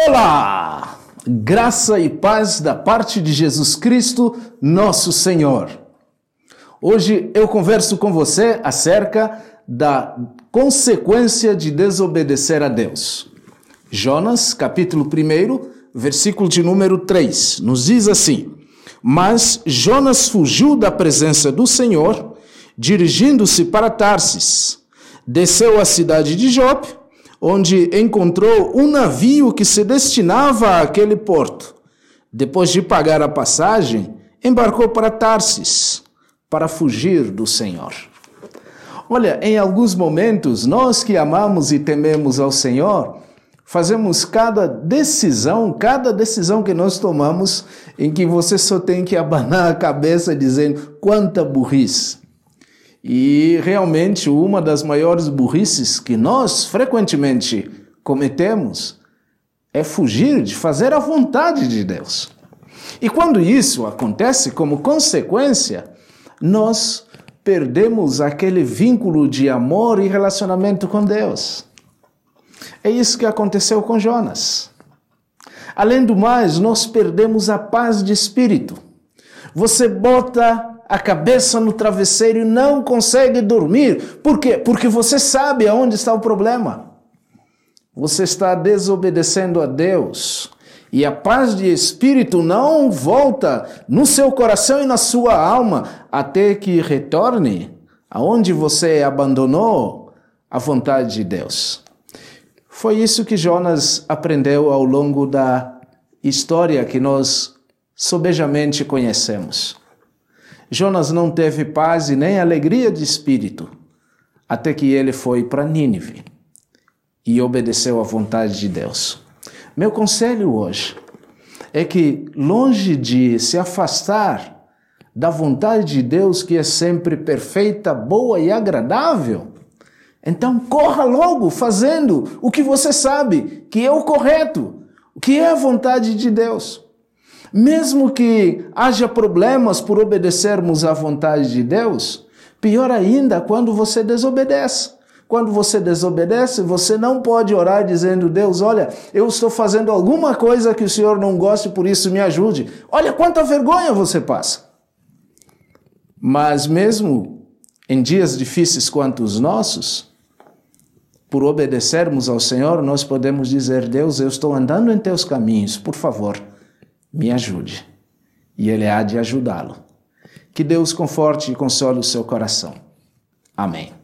Olá! Graça e paz da parte de Jesus Cristo, nosso Senhor. Hoje eu converso com você acerca da consequência de desobedecer a Deus. Jonas, capítulo 1, versículo de número 3, nos diz assim: Mas Jonas fugiu da presença do Senhor, dirigindo-se para Tarsis. Desceu à cidade de Jope onde encontrou um navio que se destinava àquele porto. Depois de pagar a passagem, embarcou para Tarsis para fugir do Senhor. Olha, em alguns momentos, nós que amamos e tememos ao Senhor, fazemos cada decisão, cada decisão que nós tomamos, em que você só tem que abanar a cabeça dizendo quanta burrice. E realmente uma das maiores burrices que nós frequentemente cometemos é fugir de fazer a vontade de Deus. E quando isso acontece como consequência, nós perdemos aquele vínculo de amor e relacionamento com Deus. É isso que aconteceu com Jonas. Além do mais, nós perdemos a paz de espírito. Você bota a cabeça no travesseiro e não consegue dormir. Por quê? Porque você sabe aonde está o problema. Você está desobedecendo a Deus. E a paz de espírito não volta no seu coração e na sua alma até que retorne aonde você abandonou a vontade de Deus. Foi isso que Jonas aprendeu ao longo da história que nós sobejamente conhecemos. Jonas não teve paz e nem alegria de espírito até que ele foi para Nínive e obedeceu à vontade de Deus. Meu conselho hoje é que, longe de se afastar da vontade de Deus, que é sempre perfeita, boa e agradável, então corra logo fazendo o que você sabe que é o correto, o que é a vontade de Deus. Mesmo que haja problemas por obedecermos à vontade de Deus, pior ainda quando você desobedece. Quando você desobedece, você não pode orar dizendo: Deus, olha, eu estou fazendo alguma coisa que o Senhor não gosta e por isso me ajude. Olha quanta vergonha você passa. Mas mesmo em dias difíceis quanto os nossos, por obedecermos ao Senhor, nós podemos dizer: Deus, eu estou andando em teus caminhos, por favor me ajude. E ele há de ajudá-lo. Que Deus conforte e console o seu coração. Amém.